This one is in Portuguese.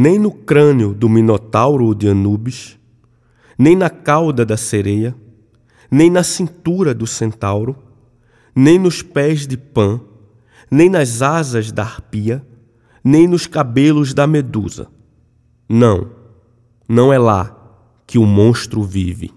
nem no crânio do Minotauro de Anubis, nem na cauda da sereia, nem na cintura do centauro, nem nos pés de Pan, nem nas asas da arpia, nem nos cabelos da medusa. Não, não é lá que o monstro vive.